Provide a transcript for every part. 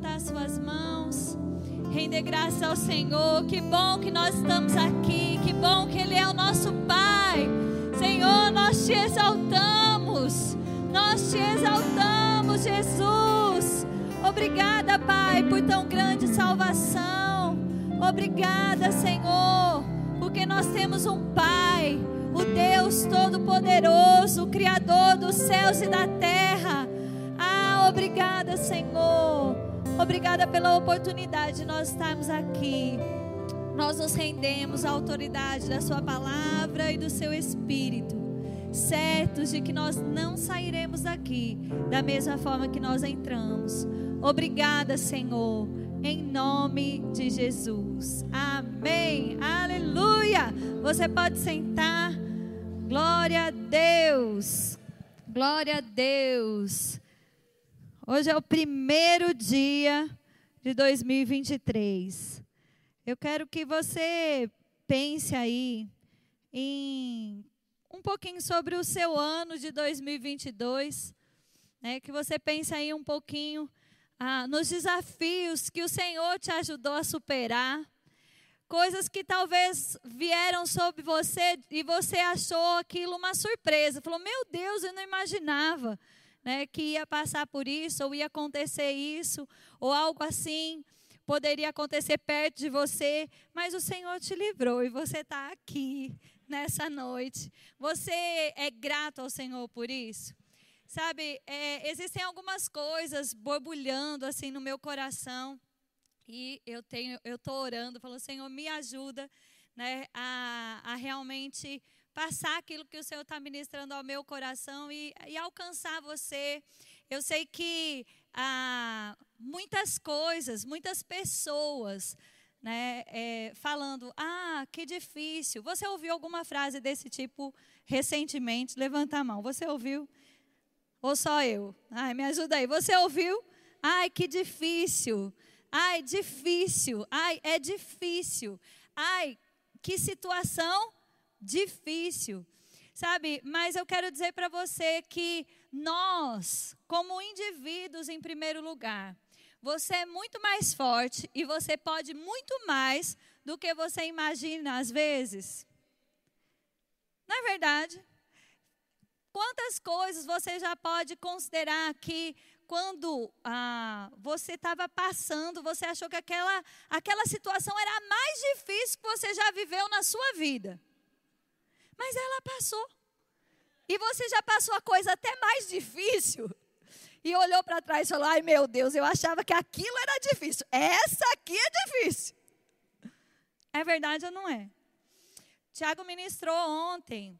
Levantar suas mãos, render graças ao Senhor. Que bom que nós estamos aqui, que bom que Ele é o nosso Pai. Senhor, nós te exaltamos, nós te exaltamos, Jesus. Obrigada, Pai, por tão grande salvação. Obrigada, Senhor, porque nós temos um Pai, o Deus Todo-Poderoso, o Criador dos céus e da terra. Ah, obrigada, Senhor. Obrigada pela oportunidade de nós estarmos aqui. Nós nos rendemos à autoridade da Sua palavra e do Seu Espírito, certos de que nós não sairemos daqui da mesma forma que nós entramos. Obrigada, Senhor, em nome de Jesus. Amém. Aleluia. Você pode sentar. Glória a Deus. Glória a Deus. Hoje é o primeiro dia de 2023. Eu quero que você pense aí em um pouquinho sobre o seu ano de 2022, né? Que você pense aí um pouquinho ah, nos desafios que o Senhor te ajudou a superar, coisas que talvez vieram sobre você e você achou aquilo uma surpresa. Falou: Meu Deus, eu não imaginava né, que ia passar por isso, ou ia acontecer isso, ou algo assim poderia acontecer perto de você, mas o Senhor te livrou e você está aqui nessa noite. Você é grato ao Senhor por isso? Sabe, é, existem algumas coisas borbulhando assim no meu coração e eu tenho, eu estou orando, falando, Senhor, me ajuda, né, a, a realmente passar aquilo que o Senhor está ministrando ao meu coração e, e alcançar você. Eu sei que ah, muitas coisas, muitas pessoas, né, é, falando, ah, que difícil. Você ouviu alguma frase desse tipo recentemente? Levanta a mão. Você ouviu? Ou só eu? Ai, me ajuda aí. Você ouviu? Ai, que difícil. Ai, difícil. Ai, é difícil. Ai, que situação difícil. Sabe, mas eu quero dizer para você que nós, como indivíduos em primeiro lugar, você é muito mais forte e você pode muito mais do que você imagina às vezes. Não é verdade? Quantas coisas você já pode considerar que quando ah, você estava passando, você achou que aquela, aquela situação era a mais difícil que você já viveu na sua vida. Mas ela passou. E você já passou a coisa até mais difícil. E olhou para trás e falou: Ai meu Deus, eu achava que aquilo era difícil. Essa aqui é difícil. É verdade ou não é? Tiago ministrou ontem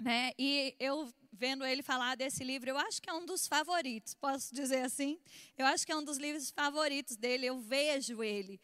né? E eu vendo ele falar desse livro, eu acho que é um dos favoritos, posso dizer assim? Eu acho que é um dos livros favoritos dele, eu vejo ele.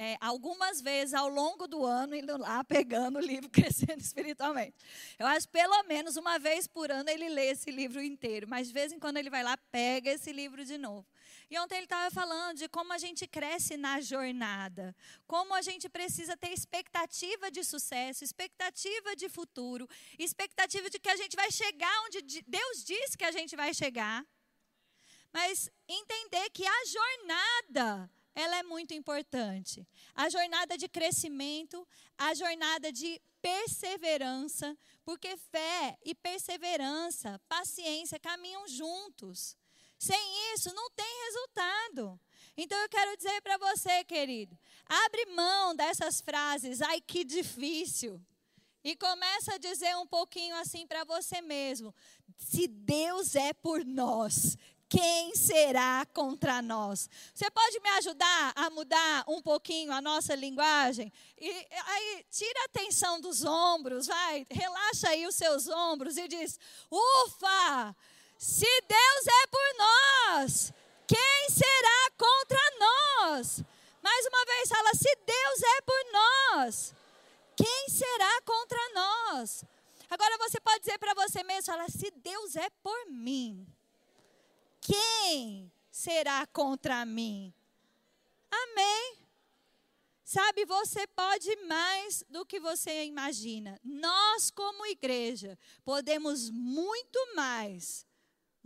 É, algumas vezes ao longo do ano, indo lá pegando o livro Crescendo Espiritualmente. Eu acho pelo menos uma vez por ano ele lê esse livro inteiro, mas de vez em quando ele vai lá, pega esse livro de novo. E ontem ele estava falando de como a gente cresce na jornada, como a gente precisa ter expectativa de sucesso, expectativa de futuro, expectativa de que a gente vai chegar onde Deus disse que a gente vai chegar. Mas entender que a jornada, ela é muito importante. A jornada de crescimento, a jornada de perseverança, porque fé e perseverança, paciência caminham juntos. Sem isso, não tem resultado. Então eu quero dizer para você, querido, abre mão dessas frases, ai que difícil. E começa a dizer um pouquinho assim para você mesmo: se Deus é por nós, quem será contra nós? Você pode me ajudar a mudar um pouquinho a nossa linguagem? E aí, tira a tensão dos ombros, vai, relaxa aí os seus ombros e diz: ufa! Se Deus é por nós, quem será contra nós? Mais uma vez, fala: se Deus é por nós, quem será contra nós? Agora você pode dizer para você mesmo: fala, se Deus é por mim, quem será contra mim? Amém. Sabe, você pode mais do que você imagina. Nós, como igreja, podemos muito mais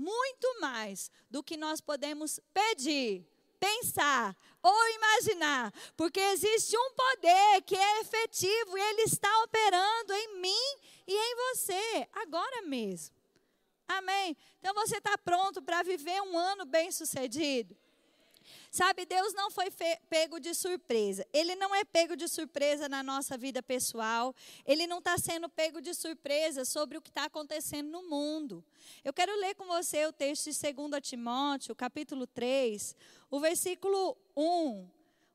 muito mais do que nós podemos pedir, pensar ou imaginar, porque existe um poder que é efetivo e ele está operando em mim e em você, agora mesmo. Amém? Então você está pronto para viver um ano bem sucedido? Sabe, Deus não foi pego de surpresa. Ele não é pego de surpresa na nossa vida pessoal. Ele não está sendo pego de surpresa sobre o que está acontecendo no mundo. Eu quero ler com você o texto de 2 Timóteo, capítulo 3, o versículo 1.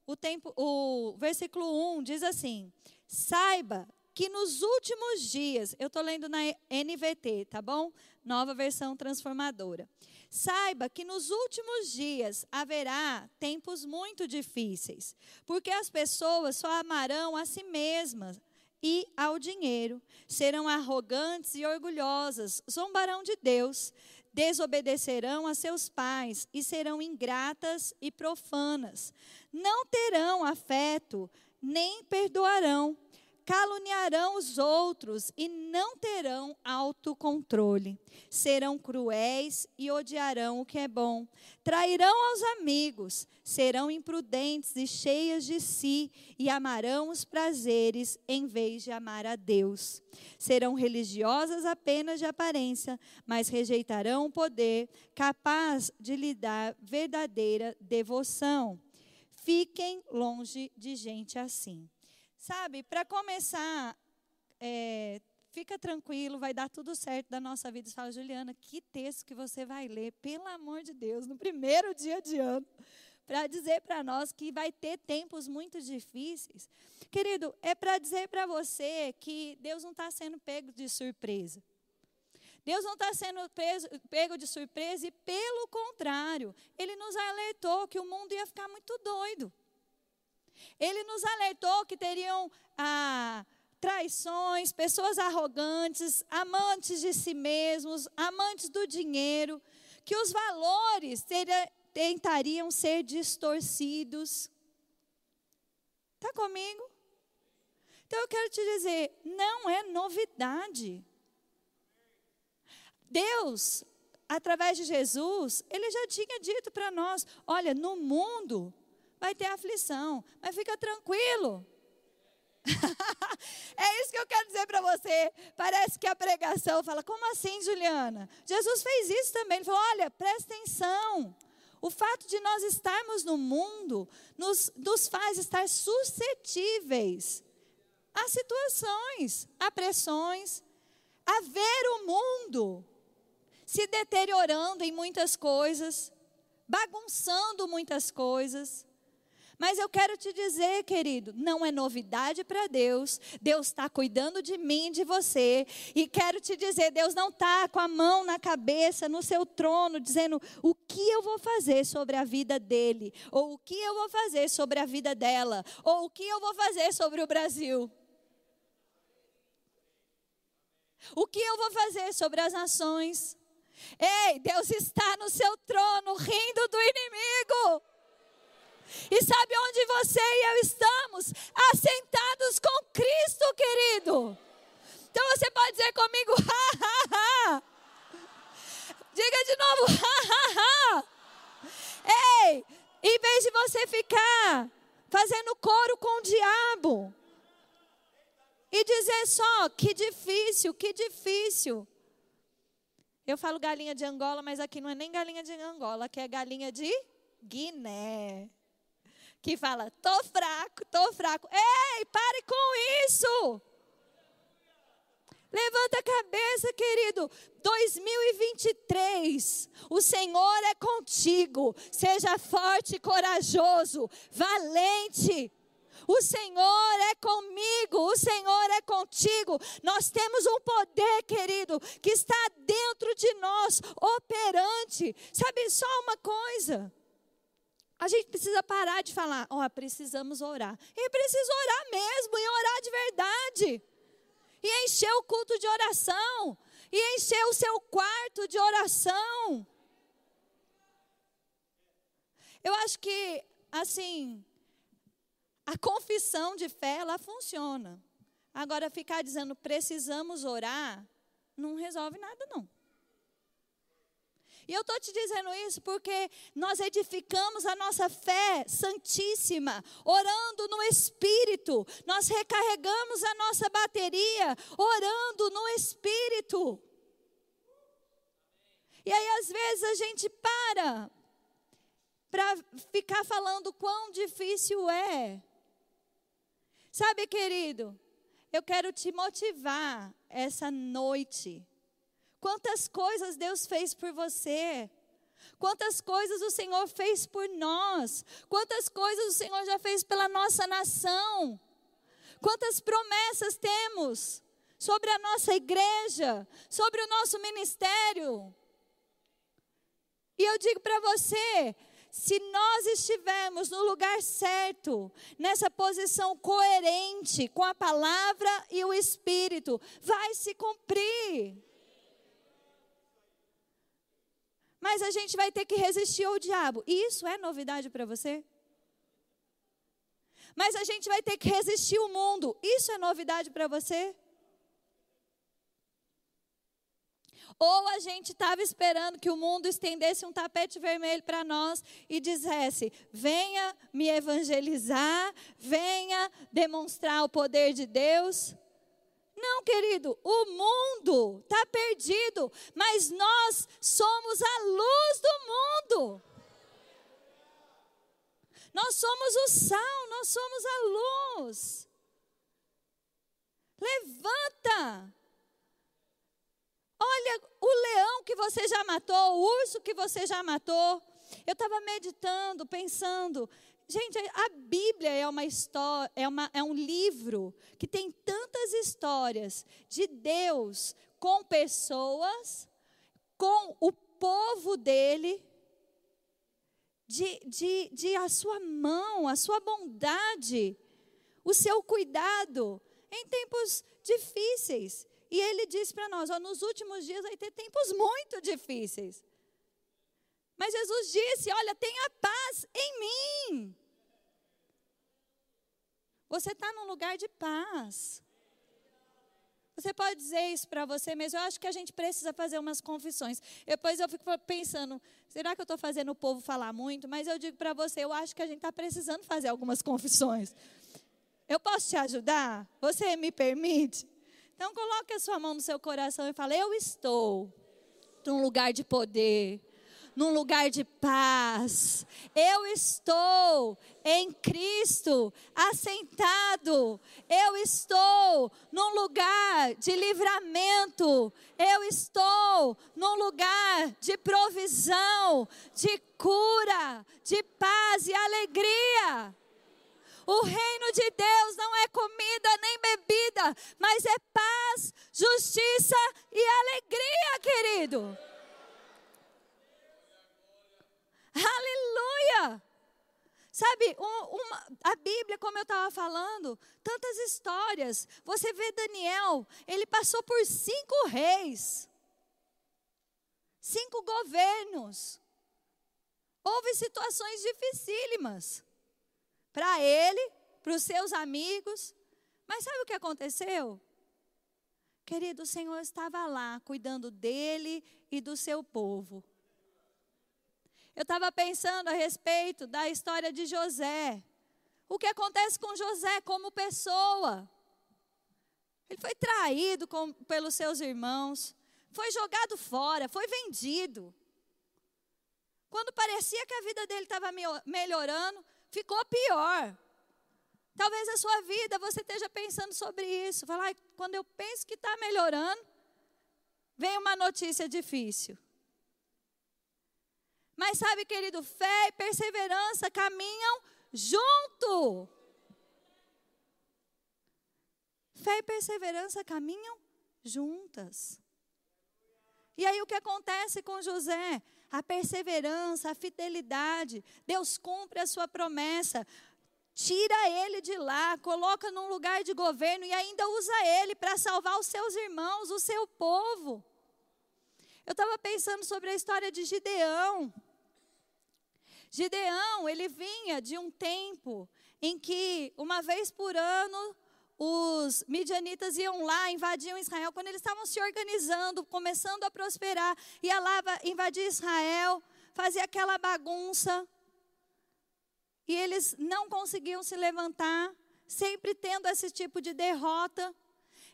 O, tempo, o versículo 1 diz assim: Saiba que nos últimos dias, eu estou lendo na NVT, tá bom? Nova versão transformadora. Saiba que nos últimos dias haverá tempos muito difíceis, porque as pessoas só amarão a si mesmas e ao dinheiro, serão arrogantes e orgulhosas, zombarão de Deus, desobedecerão a seus pais e serão ingratas e profanas. Não terão afeto, nem perdoarão caluniarão os outros e não terão autocontrole. Serão cruéis e odiarão o que é bom. Trairão aos amigos, serão imprudentes e cheias de si e amarão os prazeres em vez de amar a Deus. Serão religiosas apenas de aparência, mas rejeitarão o poder capaz de lhe dar verdadeira devoção. Fiquem longe de gente assim. Sabe, para começar, é, fica tranquilo, vai dar tudo certo da nossa vida. Você fala, Juliana, que texto que você vai ler, pelo amor de Deus, no primeiro dia de ano, para dizer para nós que vai ter tempos muito difíceis. Querido, é para dizer para você que Deus não está sendo pego de surpresa. Deus não está sendo preso, pego de surpresa e, pelo contrário, Ele nos alertou que o mundo ia ficar muito doido. Ele nos alertou que teriam ah, traições, pessoas arrogantes, amantes de si mesmos, amantes do dinheiro, que os valores teria, tentariam ser distorcidos. Está comigo? Então eu quero te dizer, não é novidade. Deus, através de Jesus, ele já tinha dito para nós: olha, no mundo vai ter aflição, mas fica tranquilo. é isso que eu quero dizer para você. Parece que a pregação fala: como assim, Juliana? Jesus fez isso também. Ele falou: olha, presta atenção. O fato de nós estarmos no mundo nos, nos faz estar suscetíveis a situações, a pressões, a ver o mundo se deteriorando em muitas coisas, bagunçando muitas coisas. Mas eu quero te dizer, querido, não é novidade para Deus. Deus está cuidando de mim, de você. E quero te dizer, Deus não está com a mão na cabeça, no seu trono, dizendo o que eu vou fazer sobre a vida dele, ou o que eu vou fazer sobre a vida dela, ou o que eu vou fazer sobre o Brasil. O que eu vou fazer sobre as nações? Ei, Deus está no seu trono, rindo do inimigo. E sabe onde você e eu estamos? Assentados com Cristo, querido. Então você pode dizer comigo, ha, ha, ha. Diga de novo, ha, ha, ha. Ei, em vez de você ficar fazendo coro com o diabo e dizer só, que difícil, que difícil. Eu falo galinha de Angola, mas aqui não é nem galinha de Angola, aqui é galinha de Guiné que fala: tô fraco, tô fraco. Ei, pare com isso. Levanta a cabeça, querido. 2023, o Senhor é contigo. Seja forte, corajoso, valente. O Senhor é comigo, o Senhor é contigo. Nós temos um poder, querido, que está dentro de nós, operante. Sabe só uma coisa? A gente precisa parar de falar, ó, oh, precisamos orar. E precisa orar mesmo, e orar de verdade. E encher o culto de oração. E encher o seu quarto de oração. Eu acho que, assim, a confissão de fé, ela funciona. Agora, ficar dizendo precisamos orar, não resolve nada, não. E eu estou te dizendo isso porque nós edificamos a nossa fé santíssima, orando no Espírito. Nós recarregamos a nossa bateria, orando no Espírito. E aí, às vezes, a gente para para ficar falando quão difícil é. Sabe, querido, eu quero te motivar essa noite. Quantas coisas Deus fez por você. Quantas coisas o Senhor fez por nós. Quantas coisas o Senhor já fez pela nossa nação. Quantas promessas temos sobre a nossa igreja, sobre o nosso ministério. E eu digo para você, se nós estivermos no lugar certo, nessa posição coerente com a palavra e o Espírito, vai se cumprir. Mas a gente vai ter que resistir ao diabo. Isso é novidade para você? Mas a gente vai ter que resistir ao mundo. Isso é novidade para você? Ou a gente estava esperando que o mundo estendesse um tapete vermelho para nós e dissesse: venha me evangelizar, venha demonstrar o poder de Deus. Não, querido, o mundo está perdido, mas nós somos a luz do mundo. Nós somos o sal, nós somos a luz. Levanta. Olha o leão que você já matou, o urso que você já matou. Eu estava meditando, pensando. Gente, a Bíblia é uma história, é, uma, é um livro que tem tantas histórias de Deus com pessoas, com o povo dele, de, de, de a sua mão, a sua bondade, o seu cuidado em tempos difíceis. E ele diz para nós: ó, nos últimos dias vai ter tempos muito difíceis. Mas Jesus disse: olha, tenha paz em mim. Você está num lugar de paz. Você pode dizer isso para você mesmo. Eu acho que a gente precisa fazer umas confissões. Depois eu fico pensando, será que eu estou fazendo o povo falar muito? Mas eu digo para você, eu acho que a gente está precisando fazer algumas confissões. Eu posso te ajudar? Você me permite? Então coloque a sua mão no seu coração e fale: Eu estou num lugar de poder, num lugar de paz. Eu estou em Cristo, assentado. Eu estou num lugar de livramento. Eu estou num lugar de provisão, de cura, de paz e alegria. O reino de Deus não é comida nem bebida, mas é paz, justiça e alegria, querido. Aleluia! Sabe, uma, a Bíblia, como eu estava falando, tantas histórias. Você vê Daniel, ele passou por cinco reis, cinco governos. Houve situações dificílimas para ele, para os seus amigos. Mas sabe o que aconteceu? Querido, o Senhor estava lá cuidando dele e do seu povo. Eu estava pensando a respeito da história de José. O que acontece com José como pessoa? Ele foi traído com, pelos seus irmãos, foi jogado fora, foi vendido. Quando parecia que a vida dele estava melhorando, ficou pior. Talvez a sua vida você esteja pensando sobre isso. Falar, quando eu penso que está melhorando, vem uma notícia difícil. Mas sabe, querido, fé e perseverança caminham junto. Fé e perseverança caminham juntas. E aí o que acontece com José? a perseverança, a fidelidade. Deus cumpre a sua promessa. Tira ele de lá, coloca num lugar de governo e ainda usa ele para salvar os seus irmãos, o seu povo. Eu estava pensando sobre a história de Gideão. Gideão, ele vinha de um tempo em que, uma vez por ano, os midianitas iam lá, invadiam Israel, quando eles estavam se organizando, começando a prosperar, ia lá invadir Israel, fazia aquela bagunça, e eles não conseguiam se levantar, sempre tendo esse tipo de derrota.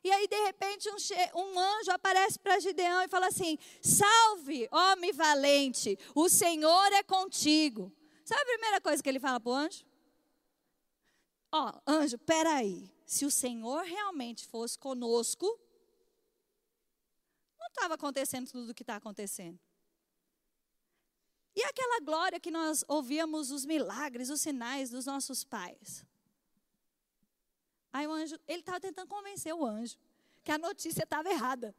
E aí, de repente, um, um anjo aparece para Gideão e fala assim: Salve, homem valente, o Senhor é contigo. Sabe a primeira coisa que ele fala para o anjo? Ó, oh, anjo, peraí. Se o Senhor realmente fosse conosco, não estava acontecendo tudo o que está acontecendo. E aquela glória que nós ouvíamos, os milagres, os sinais dos nossos pais. Aí o anjo, ele estava tentando convencer o anjo que a notícia estava errada.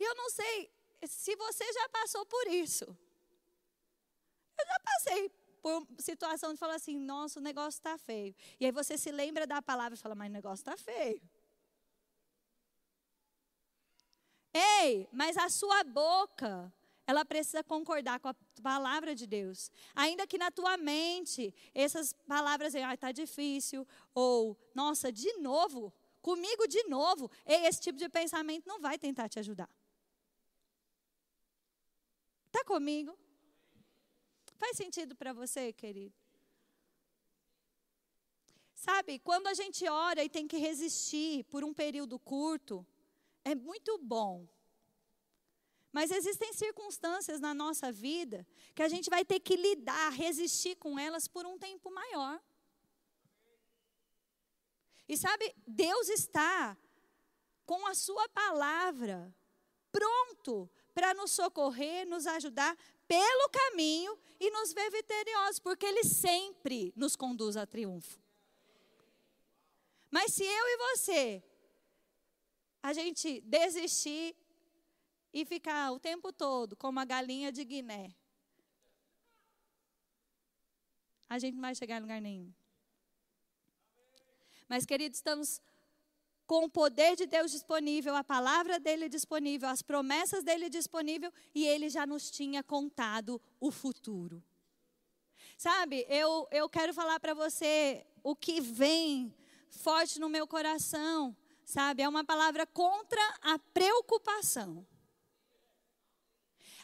E eu não sei se você já passou por isso. Eu já passei por situação de falar assim, nossa, o negócio está feio. E aí você se lembra da palavra e fala, mas o negócio está feio. Ei, mas a sua boca ela precisa concordar com a palavra de Deus. Ainda que na tua mente essas palavras, ah, está difícil, ou, nossa, de novo, comigo de novo, esse tipo de pensamento não vai tentar te ajudar. Está comigo? Faz sentido para você, querido? Sabe, quando a gente ora e tem que resistir por um período curto, é muito bom mas existem circunstâncias na nossa vida que a gente vai ter que lidar, resistir com elas por um tempo maior. E sabe, Deus está com a Sua palavra pronto para nos socorrer, nos ajudar pelo caminho e nos ver vitoriosos, porque Ele sempre nos conduz a triunfo. Mas se eu e você, a gente desistir, e ficar o tempo todo como a galinha de Guiné, a gente não vai chegar em lugar nenhum. Mas, queridos, estamos com o poder de Deus disponível, a palavra dele disponível, as promessas dele disponível e ele já nos tinha contado o futuro. Sabe, eu, eu quero falar para você o que vem forte no meu coração, sabe? É uma palavra contra a preocupação.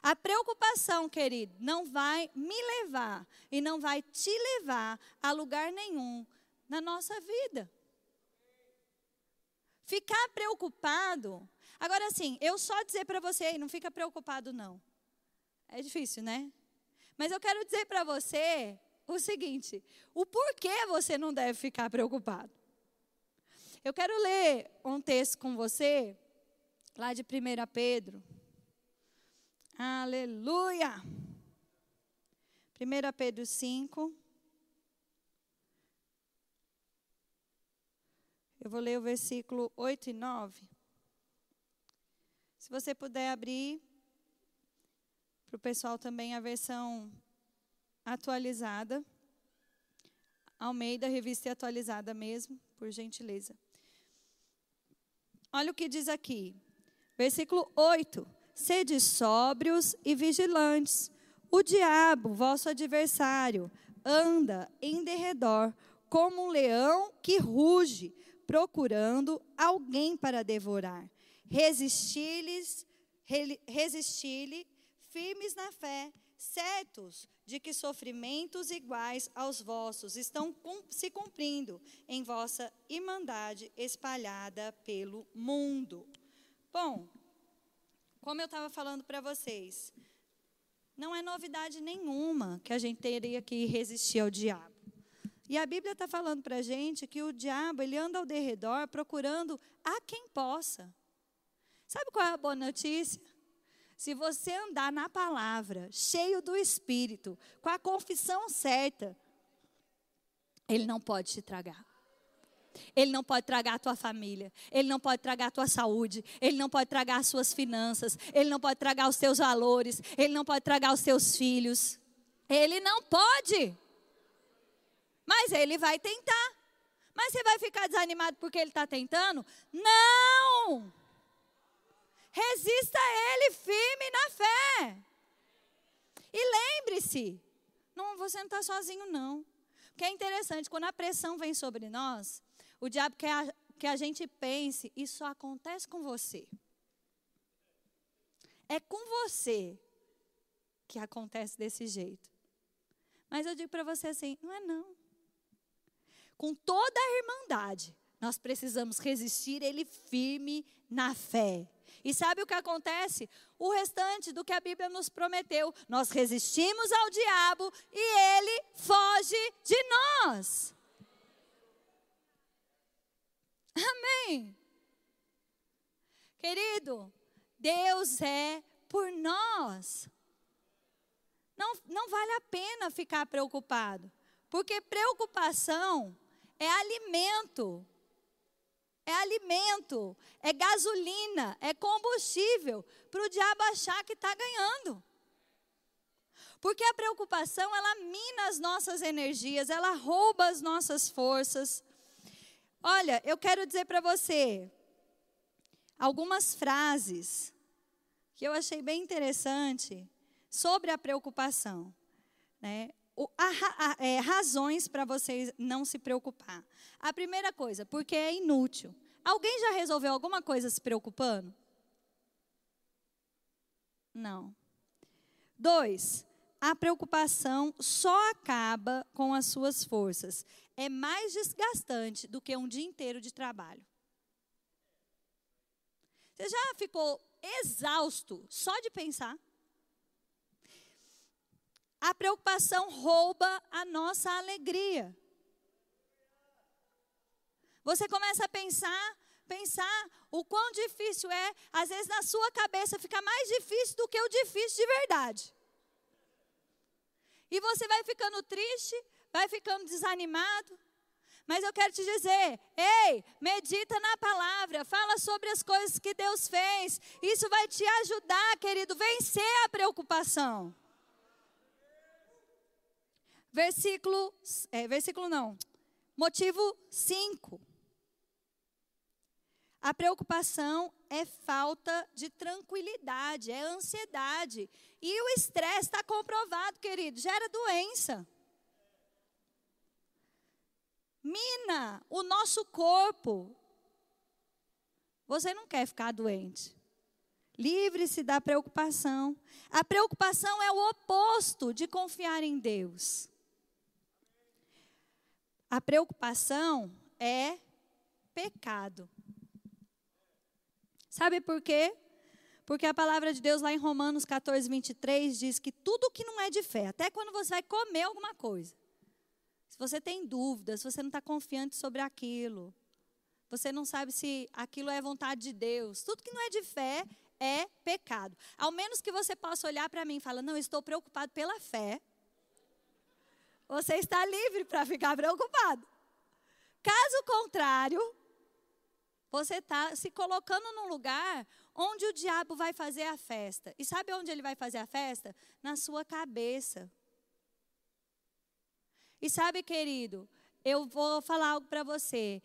A preocupação, querido, não vai me levar e não vai te levar a lugar nenhum na nossa vida. Ficar preocupado. Agora, assim, eu só dizer para você, não fica preocupado, não. É difícil, né? Mas eu quero dizer para você o seguinte: o porquê você não deve ficar preocupado. Eu quero ler um texto com você, lá de 1 Pedro. Aleluia. 1 Pedro 5. Eu vou ler o versículo 8 e 9. Se você puder abrir para o pessoal também a versão atualizada. Almeida, revista atualizada mesmo, por gentileza. Olha o que diz aqui. Versículo 8. Sede sóbrios e vigilantes. O diabo, vosso adversário, anda em derredor como um leão que ruge, procurando alguém para devorar. Resistir-lhes, resistir-lhe, firmes na fé, certos de que sofrimentos iguais aos vossos estão se cumprindo em vossa irmandade espalhada pelo mundo. Bom, como eu estava falando para vocês, não é novidade nenhuma que a gente teria que resistir ao diabo. E a Bíblia está falando para a gente que o diabo ele anda ao derredor procurando a quem possa. Sabe qual é a boa notícia? Se você andar na palavra, cheio do Espírito, com a confissão certa, ele não pode te tragar. Ele não pode tragar a tua família, ele não pode tragar a tua saúde, ele não pode tragar as suas finanças, ele não pode tragar os teus valores, ele não pode tragar os teus filhos. Ele não pode. Mas ele vai tentar. Mas você vai ficar desanimado porque ele está tentando? Não! Resista a ele firme na fé. E lembre-se, não, você não está sozinho, não. Porque é interessante, quando a pressão vem sobre nós, O diabo quer que a gente pense, isso acontece com você. É com você que acontece desse jeito. Mas eu digo para você assim: não é não. Com toda a irmandade, nós precisamos resistir ele firme na fé. E sabe o que acontece? O restante do que a Bíblia nos prometeu. Nós resistimos ao diabo e ele foge de nós. Amém. Querido, Deus é por nós. Não, não vale a pena ficar preocupado, porque preocupação é alimento. É alimento, é gasolina, é combustível para o diabo achar que está ganhando. Porque a preocupação, ela mina as nossas energias, ela rouba as nossas forças. Olha, eu quero dizer para você algumas frases que eu achei bem interessante sobre a preocupação. Né? O, a, a, é, razões para você não se preocupar. A primeira coisa, porque é inútil. Alguém já resolveu alguma coisa se preocupando? Não. Dois, a preocupação só acaba com as suas forças. É mais desgastante do que um dia inteiro de trabalho. Você já ficou exausto só de pensar? A preocupação rouba a nossa alegria. Você começa a pensar, pensar o quão difícil é, às vezes na sua cabeça fica mais difícil do que o difícil de verdade. E você vai ficando triste, vai ficando desanimado. Mas eu quero te dizer, ei, medita na palavra, fala sobre as coisas que Deus fez. Isso vai te ajudar, querido, vencer a preocupação. Versículo, é, versículo não, motivo 5. A preocupação é falta de tranquilidade, é ansiedade. E o estresse está comprovado, querido, gera doença. Mina o nosso corpo. Você não quer ficar doente. Livre-se da preocupação. A preocupação é o oposto de confiar em Deus. A preocupação é pecado. Sabe por quê? Porque a palavra de Deus lá em Romanos 14, 23 diz que tudo que não é de fé, até quando você vai comer alguma coisa, se você tem dúvidas, se você não está confiante sobre aquilo, você não sabe se aquilo é vontade de Deus, tudo que não é de fé é pecado. Ao menos que você possa olhar para mim e falar, não, estou preocupado pela fé. Você está livre para ficar preocupado. Caso contrário, você está se colocando num lugar onde o diabo vai fazer a festa. E sabe onde ele vai fazer a festa? Na sua cabeça. E sabe, querido, eu vou falar algo para você.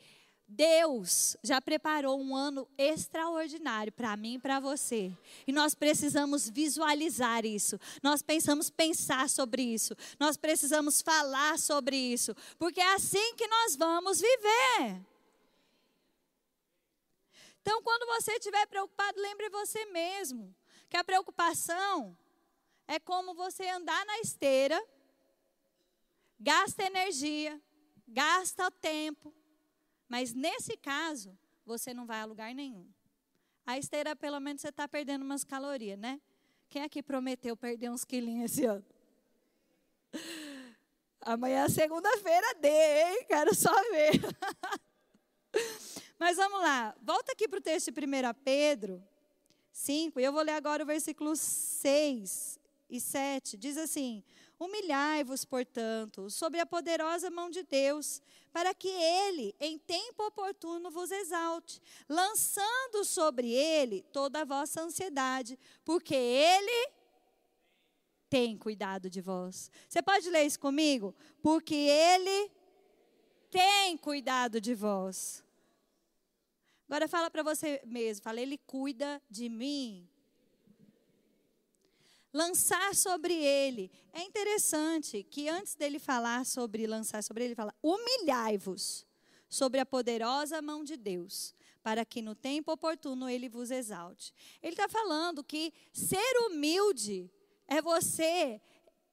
Deus já preparou um ano extraordinário para mim e para você. E nós precisamos visualizar isso. Nós pensamos pensar sobre isso. Nós precisamos falar sobre isso, porque é assim que nós vamos viver. Então, quando você estiver preocupado, lembre você mesmo que a preocupação é como você andar na esteira, gasta energia, gasta tempo, mas nesse caso, você não vai a lugar nenhum. A esteira, pelo menos, você está perdendo umas calorias, né? Quem aqui prometeu perder uns quilinhos esse ano? Amanhã é segunda-feira, dê, hein? Quero só ver. Mas vamos lá, volta aqui para o texto de 1 Pedro 5, e eu vou ler agora o versículo 6 e 7. Diz assim: Humilhai-vos, portanto, sob a poderosa mão de Deus, para que ele, em tempo oportuno, vos exalte, lançando sobre ele toda a vossa ansiedade, porque ele tem cuidado de vós. Você pode ler isso comigo? Porque ele tem cuidado de vós. Agora fala para você mesmo, fala, ele cuida de mim. Lançar sobre ele. É interessante que antes dele falar sobre lançar sobre ele, ele fala: humilhai-vos sobre a poderosa mão de Deus, para que no tempo oportuno ele vos exalte. Ele está falando que ser humilde é você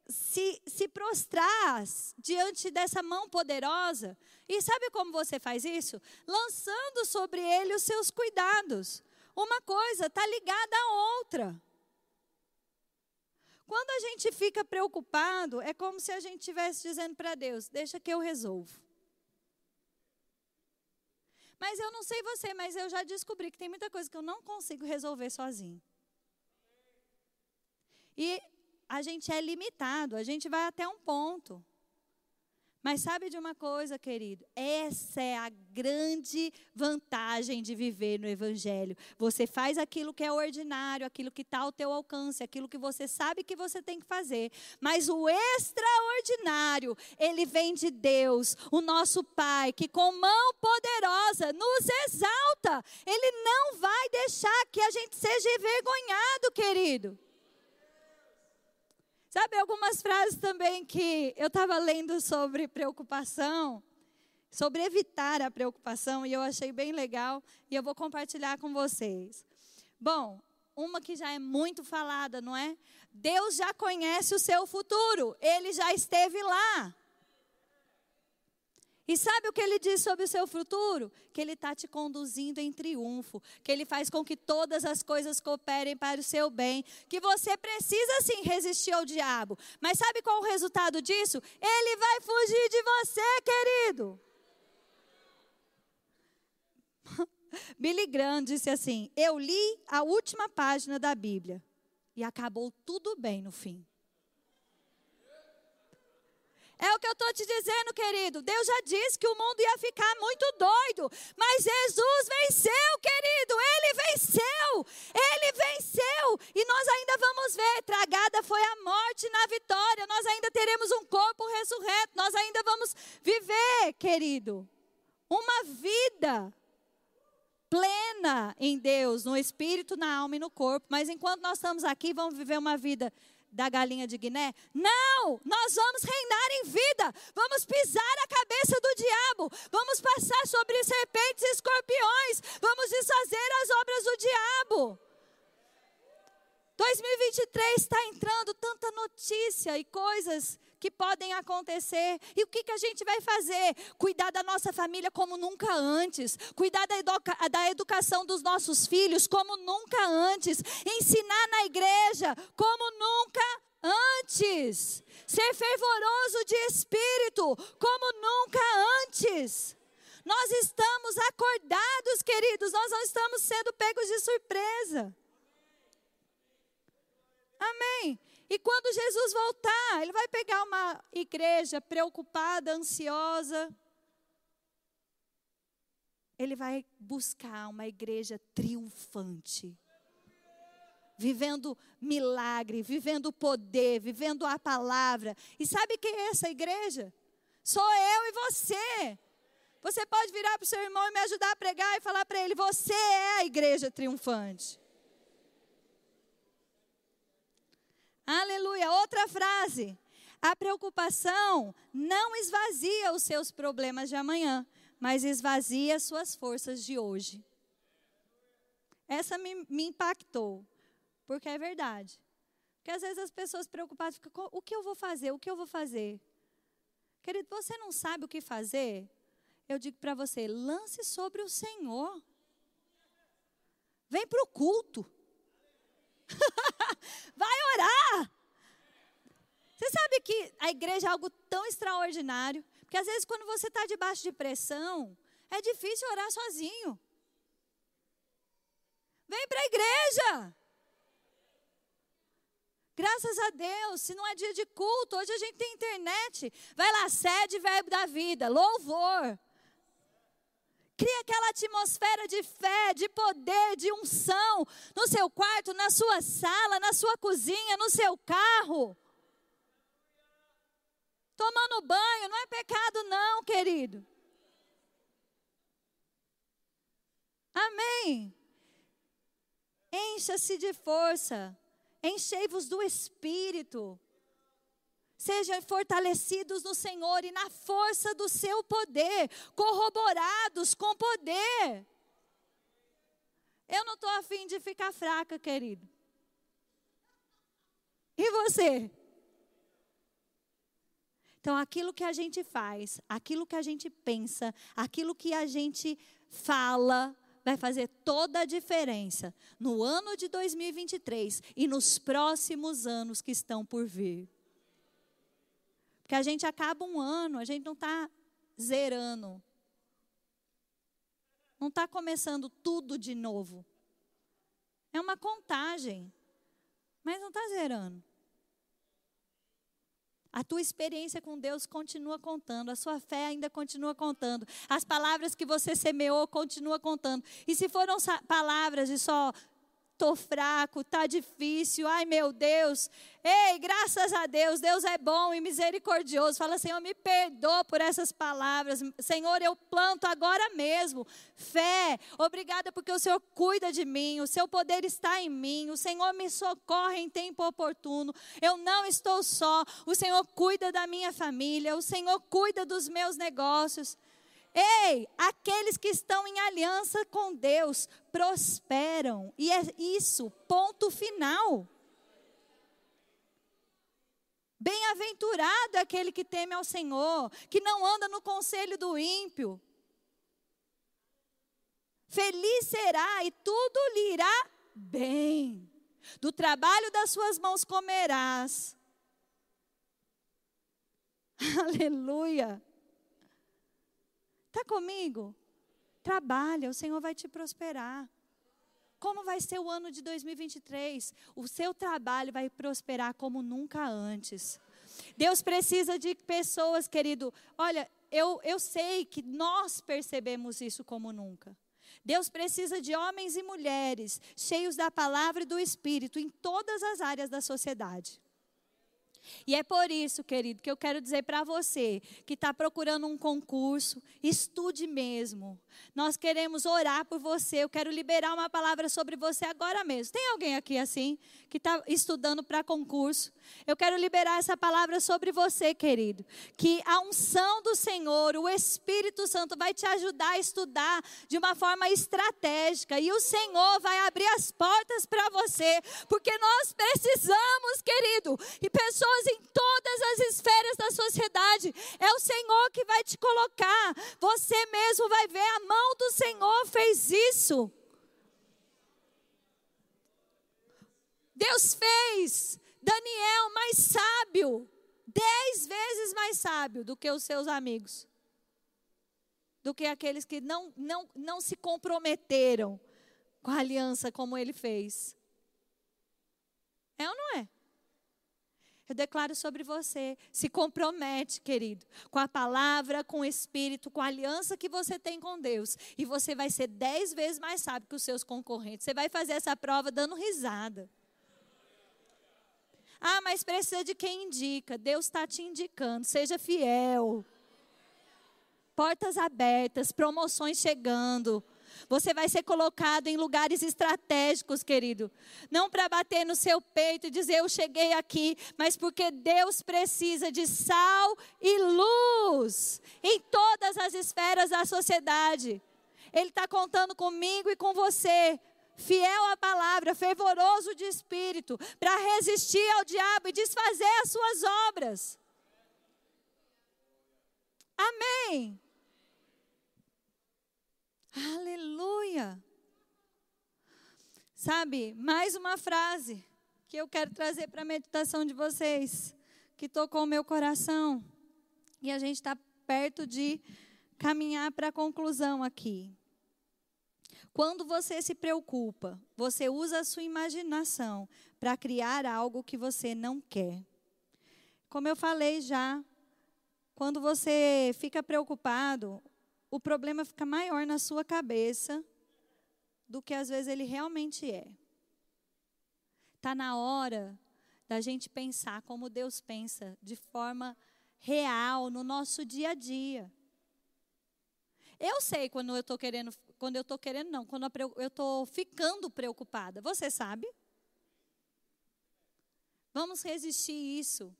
se, se prostrar diante dessa mão poderosa. E sabe como você faz isso? Lançando sobre ele os seus cuidados. Uma coisa está ligada à outra. Quando a gente fica preocupado, é como se a gente estivesse dizendo para Deus: deixa que eu resolvo. Mas eu não sei você, mas eu já descobri que tem muita coisa que eu não consigo resolver sozinho. E a gente é limitado, a gente vai até um ponto. Mas sabe de uma coisa, querido? Essa é a grande vantagem de viver no Evangelho. Você faz aquilo que é ordinário, aquilo que está ao teu alcance, aquilo que você sabe que você tem que fazer. Mas o extraordinário, ele vem de Deus, o nosso Pai, que com mão poderosa nos exalta. Ele não vai deixar que a gente seja envergonhado, querido. Sabe algumas frases também que eu estava lendo sobre preocupação, sobre evitar a preocupação, e eu achei bem legal, e eu vou compartilhar com vocês. Bom, uma que já é muito falada, não é? Deus já conhece o seu futuro, ele já esteve lá. E sabe o que ele diz sobre o seu futuro? Que ele está te conduzindo em triunfo, que ele faz com que todas as coisas cooperem para o seu bem, que você precisa sim resistir ao diabo. Mas sabe qual o resultado disso? Ele vai fugir de você, querido. Billy Graham disse assim: Eu li a última página da Bíblia e acabou tudo bem no fim. É o que eu estou te dizendo, querido. Deus já disse que o mundo ia ficar muito doido. Mas Jesus venceu, querido. Ele venceu. Ele venceu. E nós ainda vamos ver. Tragada foi a morte na vitória. Nós ainda teremos um corpo ressurreto. Nós ainda vamos viver, querido. Uma vida plena em Deus, no espírito, na alma e no corpo. Mas enquanto nós estamos aqui, vamos viver uma vida da galinha de Guiné? Não! Nós vamos reinar em vida, vamos pisar a cabeça do diabo, vamos passar sobre serpentes e escorpiões, vamos desfazer as obras do diabo. 2023 está entrando tanta notícia e coisas que podem acontecer. E o que, que a gente vai fazer? Cuidar da nossa família como nunca antes. Cuidar da, educa da educação dos nossos filhos como nunca antes. Ensinar na igreja como nunca antes. Ser fervoroso de espírito como nunca antes. Nós estamos acordados, queridos, nós não estamos sendo pegos de surpresa. Amém. E quando Jesus voltar, ele vai pegar uma igreja preocupada, ansiosa. Ele vai buscar uma igreja triunfante. Vivendo milagre, vivendo poder, vivendo a palavra. E sabe quem é essa igreja? Sou eu e você. Você pode virar para o seu irmão e me ajudar a pregar e falar para ele: Você é a igreja triunfante. Aleluia. Outra frase. A preocupação não esvazia os seus problemas de amanhã, mas esvazia as suas forças de hoje. Essa me, me impactou, porque é verdade. Porque às vezes as pessoas preocupadas ficam: o que eu vou fazer? O que eu vou fazer? Querido, você não sabe o que fazer? Eu digo para você: lance sobre o Senhor. Vem para o culto. Vai orar. Você sabe que a igreja é algo tão extraordinário, porque às vezes quando você está debaixo de pressão, é difícil orar sozinho. Vem para a igreja. Graças a Deus, se não é dia de culto, hoje a gente tem internet. Vai lá, sede verbo da vida, louvor. Cria aquela atmosfera de fé, de poder, de unção no seu quarto, na sua sala, na sua cozinha, no seu carro. Tomando banho, não é pecado, não, querido. Amém. Encha-se de força. Enchei-vos do Espírito. Sejam fortalecidos no Senhor e na força do seu poder, corroborados com poder. Eu não estou afim de ficar fraca, querido. E você? Então, aquilo que a gente faz, aquilo que a gente pensa, aquilo que a gente fala, vai fazer toda a diferença no ano de 2023 e nos próximos anos que estão por vir. Porque a gente acaba um ano, a gente não está zerando. Não está começando tudo de novo. É uma contagem, mas não está zerando. A tua experiência com Deus continua contando, a sua fé ainda continua contando, as palavras que você semeou continua contando. E se foram palavras de só tô fraco, tá difícil, ai meu Deus. Ei, graças a Deus, Deus é bom e misericordioso. Fala, Senhor, me perdoa por essas palavras. Senhor, eu planto agora mesmo fé. Obrigada porque o Senhor cuida de mim, o seu poder está em mim. O Senhor me socorre em tempo oportuno. Eu não estou só. O Senhor cuida da minha família, o Senhor cuida dos meus negócios. Ei, aqueles que estão em aliança com Deus prosperam. E é isso, ponto final. Bem-aventurado é aquele que teme ao Senhor, que não anda no conselho do ímpio. Feliz será e tudo lhe irá bem. Do trabalho das suas mãos comerás. Aleluia. Está comigo? Trabalha, o Senhor vai te prosperar. Como vai ser o ano de 2023? O seu trabalho vai prosperar como nunca antes. Deus precisa de pessoas, querido. Olha, eu, eu sei que nós percebemos isso como nunca. Deus precisa de homens e mulheres cheios da palavra e do Espírito em todas as áreas da sociedade. E é por isso, querido, que eu quero dizer para você que está procurando um concurso, estude mesmo. Nós queremos orar por você. Eu quero liberar uma palavra sobre você agora mesmo. Tem alguém aqui assim, que está estudando para concurso? Eu quero liberar essa palavra sobre você, querido. Que a unção do Senhor, o Espírito Santo, vai te ajudar a estudar de uma forma estratégica. E o Senhor vai abrir as portas para você. Porque nós precisamos, querido, e pessoas em todas as esferas da sociedade. É o Senhor que vai te colocar. Você mesmo vai ver a mão do Senhor fez isso. Deus fez Daniel mais sábio, dez vezes mais sábio do que os seus amigos, do que aqueles que não, não, não se comprometeram com a aliança como ele fez. É ou não é? Eu declaro sobre você. Se compromete, querido, com a palavra, com o Espírito, com a aliança que você tem com Deus. E você vai ser dez vezes mais sábio que os seus concorrentes. Você vai fazer essa prova dando risada. Ah, mas precisa de quem indica. Deus está te indicando. Seja fiel. Portas abertas, promoções chegando. Você vai ser colocado em lugares estratégicos, querido. Não para bater no seu peito e dizer eu cheguei aqui, mas porque Deus precisa de sal e luz em todas as esferas da sociedade. Ele está contando comigo e com você. Fiel à palavra, fervoroso de espírito, para resistir ao diabo e desfazer as suas obras. Amém. Aleluia! Sabe, mais uma frase que eu quero trazer para a meditação de vocês, que tocou o meu coração. E a gente está perto de caminhar para a conclusão aqui. Quando você se preocupa, você usa a sua imaginação para criar algo que você não quer. Como eu falei já, quando você fica preocupado, o problema fica maior na sua cabeça do que às vezes ele realmente é. Está na hora da gente pensar como Deus pensa, de forma real, no nosso dia a dia. Eu sei quando eu estou querendo, quando eu estou querendo, não, quando eu estou ficando preocupada. Você sabe? Vamos resistir isso.